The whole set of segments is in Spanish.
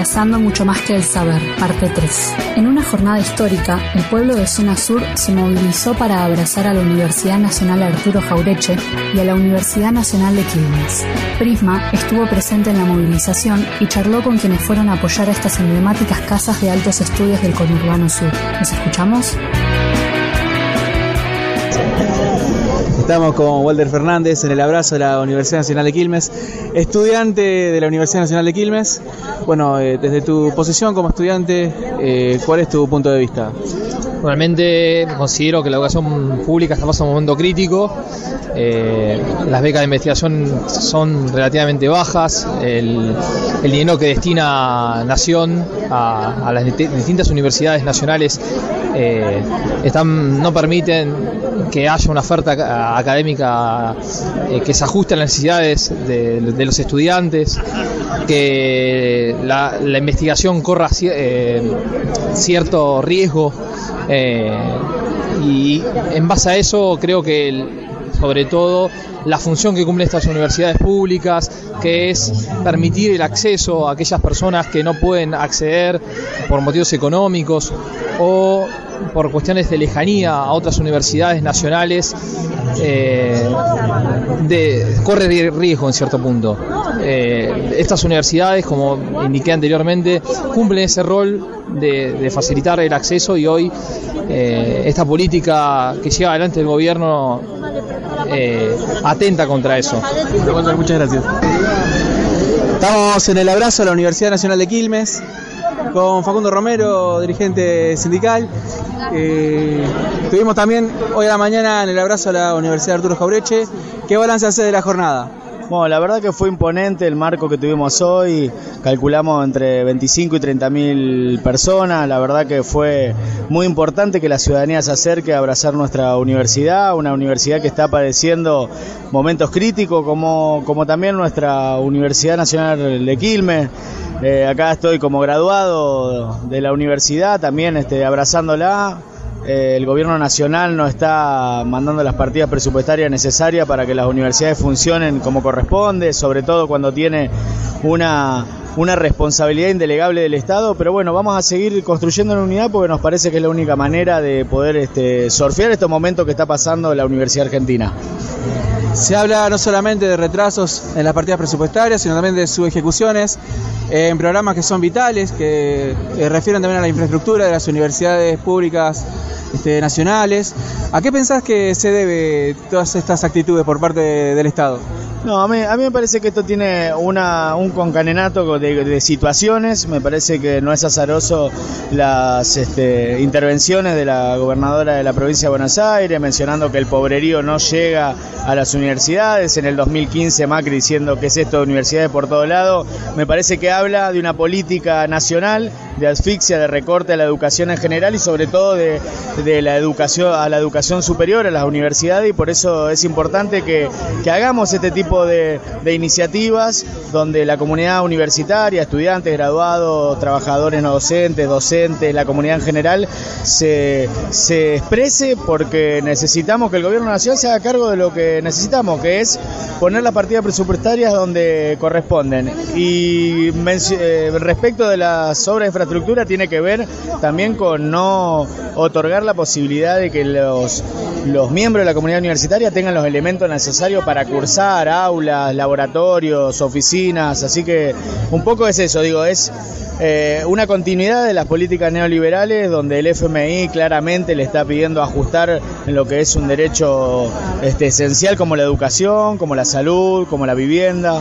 Abrazando mucho más que el saber, parte 3. En una jornada histórica, el pueblo de Zona Sur se movilizó para abrazar a la Universidad Nacional Arturo Jaureche y a la Universidad Nacional de Quilmes. Prisma estuvo presente en la movilización y charló con quienes fueron a apoyar a estas emblemáticas casas de altos estudios del conurbano sur. ¿Nos escuchamos? Estamos con Walter Fernández en el abrazo de la Universidad Nacional de Quilmes, estudiante de la Universidad Nacional de Quilmes. Bueno, eh, desde tu posición como estudiante, eh, ¿cuál es tu punto de vista? Realmente considero que la educación pública está pasando un momento crítico. Eh, las becas de investigación son relativamente bajas. El, dinero que destina Nación a, las distintas universidades nacionales están, no permiten que haya una oferta académica eh, que se ajuste a las necesidades de, los estudiantes, que la, investigación corra eh, cierto riesgo eh, y en base a eso creo que sobre todo la función que cumplen estas universidades públicas, que es permitir el acceso a aquellas personas que no pueden acceder por motivos económicos o por cuestiones de lejanía a otras universidades nacionales, eh, corre riesgo en cierto punto. Eh, estas universidades, como indiqué anteriormente, cumplen ese rol de, facilitar el acceso y hoy eh, esta política que lleva adelante el gobierno atenta contra eso. Muchas gracias. Estamos en el abrazo a la Universidad Nacional de Quilmes con Facundo Romero, dirigente sindical. Eh, tuvimos también hoy a la mañana en el abrazo a la Universidad Arturo Jaureche. ¿Qué balance hace de la jornada? Bueno, la verdad que fue imponente el marco que tuvimos hoy. Calculamos entre 25 y 30 mil personas. La verdad que fue muy importante que la ciudadanía se acerque a abrazar nuestra universidad, una universidad que está padeciendo momentos críticos, como, como también nuestra Universidad Nacional de Quilmes. Eh, acá estoy como graduado de la universidad, también este, abrazándola eh, el gobierno nacional no está mandando las partidas presupuestarias necesarias para que las universidades funcionen como corresponde, sobre todo cuando tiene una, una responsabilidad indelegable del Estado, pero bueno, vamos a seguir construyendo la unidad porque nos parece que es la única manera de poder este, surfear estos momentos que está pasando la Universidad Argentina. Se habla no solamente de retrasos en las partidas presupuestarias, sino también de sus ejecuciones en programas que son vitales, que eh, refieren también a la infraestructura de las universidades públicas este, nacionales. ¿A qué pensás que se debe todas estas actitudes por parte del Estado? No, a mí, a mí me parece que esto tiene una, un concanenato de, situaciones. Me parece que no es azaroso las este, intervenciones de la gobernadora de la provincia de Buenos Aires, mencionando que el pobrerío no llega a las universidades. En el 2015 Macri diciendo que es esto de universidades por todo lado. Me parece que habla de una política nacional de asfixia, de recorte a la educación en general y sobre todo de, de la educación a la educación superior, a las universidades y por eso es importante que, que hagamos este tipo de, iniciativas donde la comunidad universitaria, estudiantes, graduados, trabajadores no docentes, docentes, la comunidad en general, se, se exprese porque necesitamos que el gobierno nacional se haga cargo de lo que necesitamos, que es poner las partidas presupuestarias donde corresponden. Y eh, respecto de las obras de infraestructura tiene que ver también con no otorgar la posibilidad de que los, los miembros de la comunidad universitaria tengan los elementos necesarios para cursar, aulas, laboratorios, oficinas, así que un poco es eso, digo, es eh, una continuidad de las políticas neoliberales donde el FMI claramente le está pidiendo ajustar en lo que es un derecho este, esencial como la educación, como la salud, como la vivienda.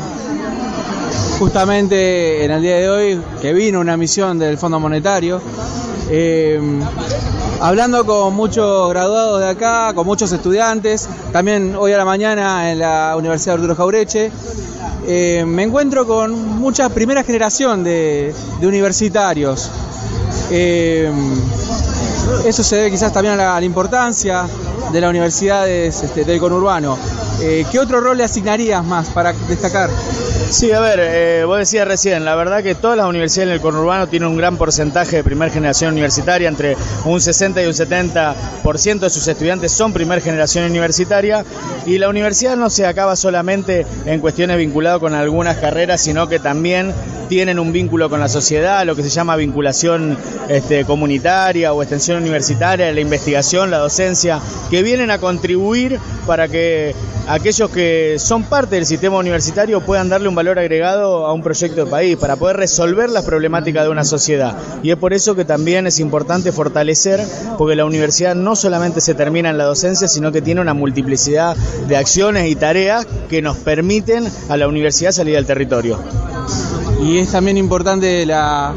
Justamente en el día de hoy que vino una misión del Fondo Monetario, eh, hablando con muchos graduados de acá, con muchos estudiantes, también hoy a la mañana en la Universidad Arturo Jaureche, eh, me encuentro con mucha primera generación de, universitarios. Eh, eso se debe quizás también a la, importancia de las universidades este, del conurbano. Eh, ¿Qué otro rol le asignarías más para destacar? Sí, a ver, eh, vos decías recién, la verdad que todas las universidades en el conurbano tienen un gran porcentaje de primera generación universitaria, entre un 60 y un 70% de sus estudiantes son primera generación universitaria y la universidad no se acaba solamente en cuestiones vinculadas con algunas carreras, sino que también tienen un vínculo con la sociedad, lo que se llama vinculación este, comunitaria o extensión universitaria, la investigación, la docencia, que vienen a contribuir para que aquellos que son parte del sistema universitario puedan darle un valor agregado a un proyecto de país, para poder resolver las problemáticas de una sociedad. Y es por eso que también es importante fortalecer, porque la universidad no solamente se termina en la docencia, sino que tiene una multiplicidad de acciones y tareas que nos permiten a la universidad salir del territorio y es también importante la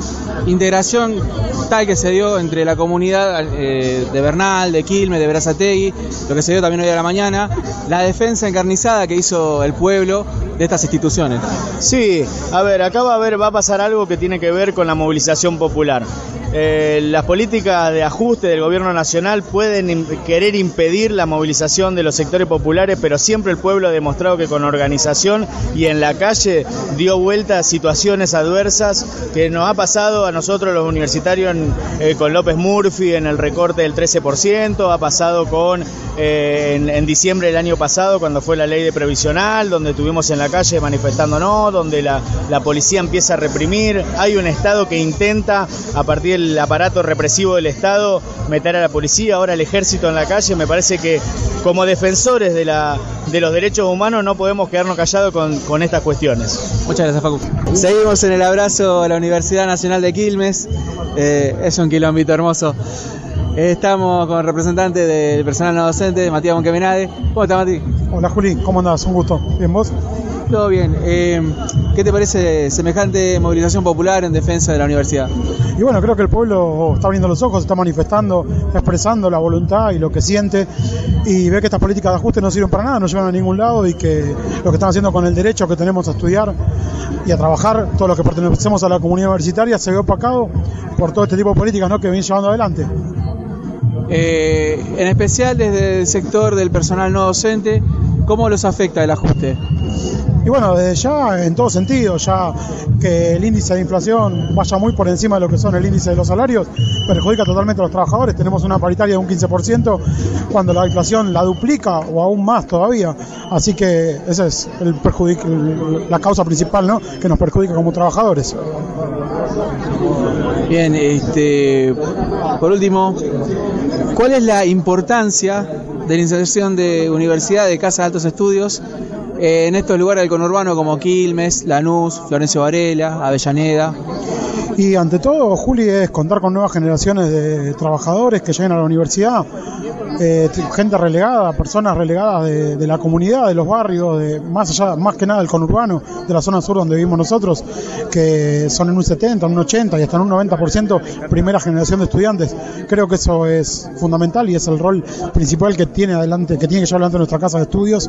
integración tal que se dio entre la comunidad eh, de Bernal, de Quilmes, de Berazategui, lo que se dio también hoy a la mañana, la defensa encarnizada que hizo el pueblo de estas instituciones. Sí, a ver, acá va a, ver, va a pasar algo que tiene que ver con la movilización popular. Eh, las políticas de ajuste del gobierno nacional pueden querer impedir la movilización de los sectores populares, pero siempre el pueblo ha demostrado que con organización y en la calle dio vuelta a situaciones adversas que nos ha pasado a nosotros los universitarios eh, con López Murphy en el recorte del 13%, ha pasado con eh, en, diciembre del año pasado cuando fue la ley de previsional, donde estuvimos en la calle manifestándonos, donde la, la policía empieza a reprimir, hay un Estado que intenta a partir del aparato represivo del Estado meter a la policía, ahora el ejército en la calle, me parece que como defensores de, la, de los derechos humanos no podemos quedarnos callados con, con estas cuestiones. Muchas gracias Facu. Seguimos en el abrazo a la Universidad Nacional de Quilmes, eh, es un kilómetro hermoso. Estamos con el representante del personal no docente, Matías Monquemenade. ¿Cómo estás, Mati? Hola, Juli. ¿Cómo andás? Un gusto. ¿Bien vos? Todo bien. Eh, ¿Qué te parece semejante movilización popular en defensa de la universidad? Y bueno, creo que el pueblo está abriendo los ojos, está manifestando, está expresando la voluntad y lo que siente y ve que estas políticas de ajuste no sirven para nada, no llevan a ningún lado y que lo que están haciendo con el derecho que tenemos a estudiar y a trabajar, todo lo que pertenecemos a la comunidad universitaria se ve opacado por todo este tipo de políticas ¿no? que vienen llevando adelante. Eh, en especial desde el sector del personal no docente, ¿cómo los afecta el ajuste? Y bueno, desde ya, en todo sentido, ya que el índice de inflación vaya muy por encima de lo que son el índice de los salarios, perjudica totalmente a los trabajadores. Tenemos una paritaria de un 15% cuando la inflación la duplica o aún más todavía. Así que esa es la causa principal ¿no? que nos perjudica como trabajadores. Bien, este, por último, ¿cuál es la importancia de la inserción de universidad de casa de altos estudios eh, en estos lugares del conurbano como Quilmes, Lanús, Florencio Varela, Avellaneda. Y ante todo, Juli, es contar con nuevas generaciones de trabajadores que lleguen a la universidad, eh, gente relegada, personas relegadas de, la comunidad, de los barrios, de, más allá, más que nada del conurbano, de la zona sur donde vivimos nosotros, que son en un 70, en un 80 y hasta en un 90% primera generación de estudiantes. Creo que eso es fundamental y es el rol principal que tiene adelante, que tiene que llevar adelante nuestra casa de estudios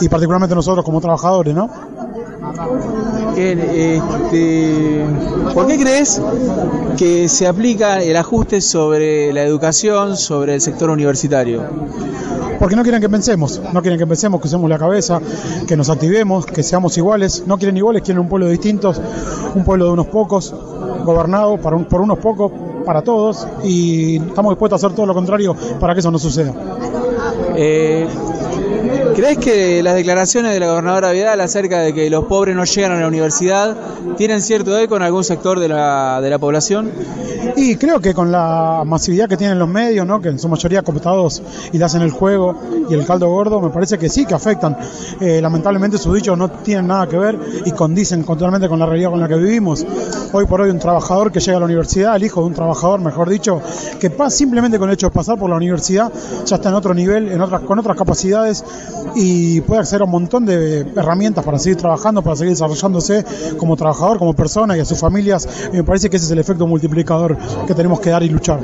y particularmente nosotros como trabajadores, ¿no? Este, ¿Por qué crees que se aplica el ajuste sobre la educación, sobre el sector universitario? Porque no quieren que pensemos, no quieren que pensemos, que usemos la cabeza, que nos activemos, que seamos iguales. No quieren iguales, quieren un pueblo distinto, un pueblo de unos pocos, gobernado por, por unos pocos, para todos, y estamos dispuestos a hacer todo lo contrario para que eso no suceda. Eh, ¿Crees que las declaraciones de la gobernadora Vidal acerca de que los pobres no llegan a la universidad tienen cierto eco en algún sector de la, de la población? Y creo que con la masividad que tienen los medios, ¿no? que en su mayoría cooptados y le hacen el juego y el caldo gordo, me parece que sí que afectan. Eh, lamentablemente sus dichos no tienen nada que ver y condicen totalmente con la realidad con la que vivimos. Hoy por hoy un trabajador que llega a la universidad, el hijo de un trabajador, mejor dicho, que pasa simplemente con el hecho de pasar por la universidad, ya está en otro nivel, en otras, con otras capacidades y puede acceder a un montón de herramientas para seguir trabajando, para seguir desarrollándose como trabajador, como persona y a sus familias. Me parece que ese es el efecto multiplicador que tenemos que dar y luchar.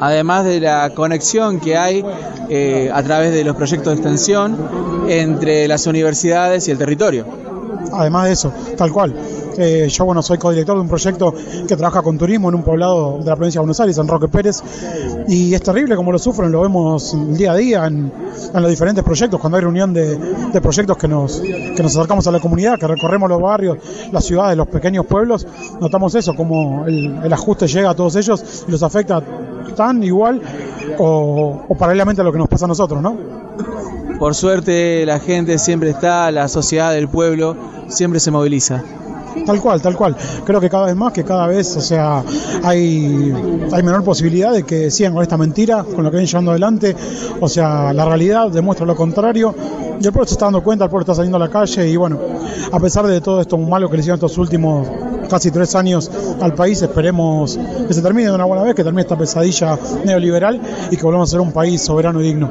Además de la conexión que hay eh, a través de los proyectos de extensión entre las universidades y el territorio. Además de eso, tal cual. Eh, yo, bueno, soy codirector de un proyecto que trabaja con turismo en un poblado de la provincia de Buenos Aires, en Roque Pérez, y es terrible como lo sufren, lo vemos día a día en, los diferentes proyectos, cuando hay reunión de, proyectos que nos, que nos acercamos a la comunidad, que recorremos los barrios, las ciudades, los pequeños pueblos, notamos eso, como el, ajuste llega a todos ellos y los afecta tan igual o paralelamente a lo que nos pasa a nosotros, ¿no? Por suerte la gente siempre está, la sociedad del pueblo siempre se moviliza. Tal cual, tal cual. Creo que cada vez más, que cada vez, o sea, hay, menor posibilidad de que sigan con esta mentira, con lo que vienen llevando adelante. O sea, la realidad demuestra lo contrario. Y el pueblo se está dando cuenta, el pueblo está saliendo a la calle y bueno, a pesar de todo esto malo que le hicieron estos últimos casi tres años al país, esperemos que se termine de una buena vez, que termine esta pesadilla neoliberal y que volvamos a ser un país soberano y digno.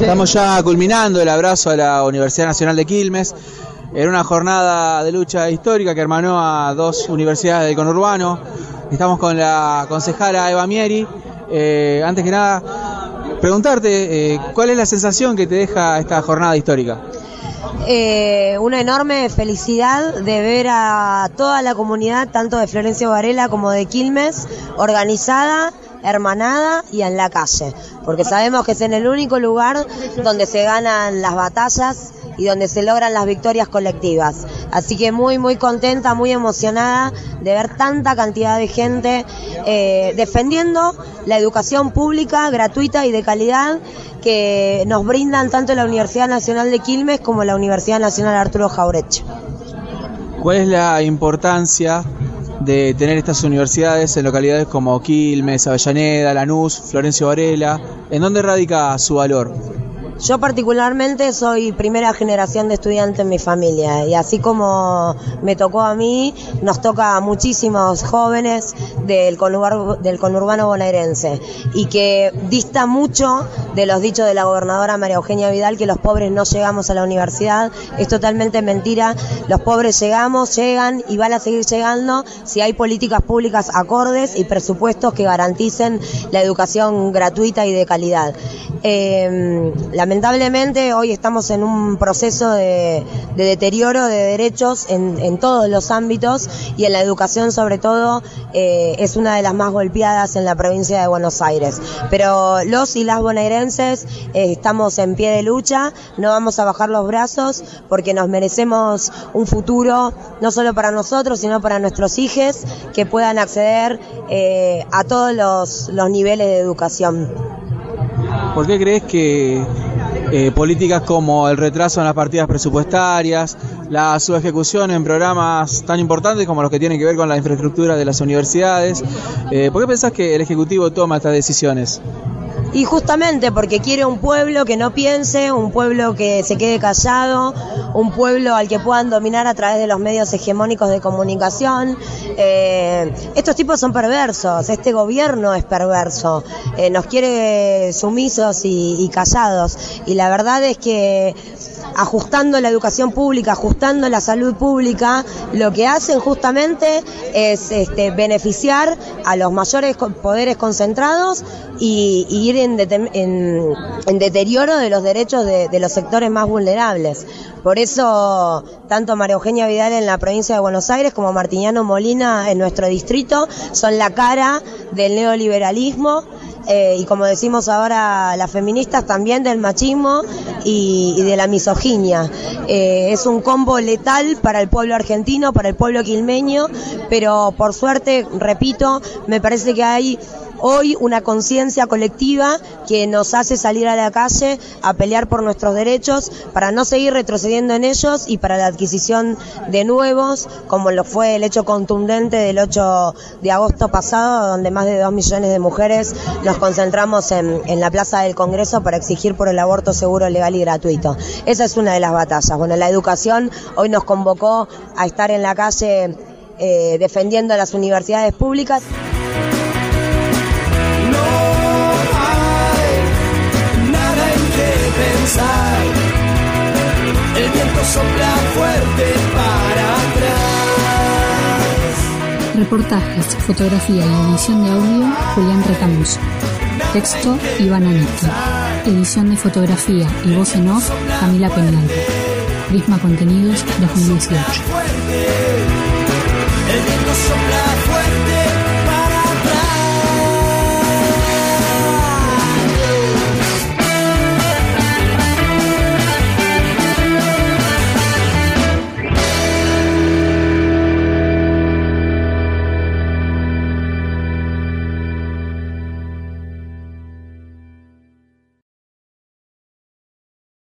Estamos ya culminando el abrazo a la Universidad Nacional de Quilmes. Era una jornada de lucha histórica que hermanó a dos universidades del conurbano. Estamos con la concejala Eva Mieri. Eh, antes que nada, preguntarte, eh, ¿cuál es la sensación que te deja esta jornada histórica? Eh, una enorme felicidad de ver a toda la comunidad, tanto de Florencio Varela como de Quilmes, organizada hermanada y en la calle, porque sabemos que es en el único lugar donde se ganan las batallas y donde se logran las victorias colectivas. Así que muy, muy contenta, muy emocionada de ver tanta cantidad de gente eh, defendiendo la educación pública, gratuita y de calidad que nos brindan tanto la Universidad Nacional de Quilmes como la Universidad Nacional Arturo Jaureche. ¿Cuál es la importancia de tener estas universidades en localidades como Quilmes, Avellaneda, Lanús, Florencio Varela? ¿En dónde radica su valor? Yo particularmente soy primera generación de estudiantes en mi familia y así como me tocó a mí, nos toca a muchísimos jóvenes del, del conurbano bonaerense y que dista mucho de los dichos de la gobernadora María Eugenia Vidal que los pobres no llegamos a la universidad. Es totalmente mentira. Los pobres llegamos, llegan y van a seguir llegando si hay políticas públicas acordes y presupuestos que garanticen la educación gratuita y de calidad. Eh, lamentablemente hoy estamos en un proceso de, deterioro de derechos en, todos los ámbitos y en la educación sobre todo eh, es una de las más golpeadas en la provincia de Buenos Aires. Pero los y las bonaerenses eh, estamos en pie de lucha, no vamos a bajar los brazos porque nos merecemos un futuro no solo para nosotros sino para nuestros hijos que puedan acceder a todos los, niveles de educación. ¿Por qué crees que eh, políticas como el retraso en las partidas presupuestarias, la subejecución en programas tan importantes como los que tienen que ver con la infraestructura de las universidades, eh, ¿por qué pensás que el Ejecutivo toma estas decisiones? Y justamente porque quiere un pueblo que no piense, un pueblo que se quede callado, un pueblo al que puedan dominar a través de los medios hegemónicos de comunicación. Eh, estos tipos son perversos, este gobierno es perverso, eh, nos quiere sumisos y callados. Y la verdad es que ajustando la educación pública, ajustando la salud pública, lo que hacen justamente es este, beneficiar a los mayores poderes concentrados y, ir en, deterioro de los derechos de, de los sectores más vulnerables. Por eso, tanto María Eugenia Vidal en la provincia de Buenos Aires como Martiniano Molina en nuestro distrito son la cara del neoliberalismo eh, y como decimos ahora las feministas también del machismo y, de la misoginia. Eh, es un combo letal para el pueblo argentino, para el pueblo quilmeño, pero por suerte, repito, me parece que hay hoy una conciencia colectiva que nos hace salir a la calle a pelear por nuestros derechos para no seguir retrocediendo en ellos y para la adquisición de nuevos, como lo fue el hecho contundente del 8 de agosto pasado, donde más de dos millones de mujeres nos concentramos en, la Plaza del Congreso para exigir por el aborto seguro, legal y gratuito. Esa es una de las batallas. Bueno, la educación hoy nos convocó a estar en la calle eh, defendiendo las universidades públicas. El viento sopla fuerte para atrás. Reportajes, fotografía y edición de audio, Julián Retamus. Texto, Iván Anito. Edición de fotografía y voz en off, Camila Peñal. Prisma Contenidos 2018. El viento sopla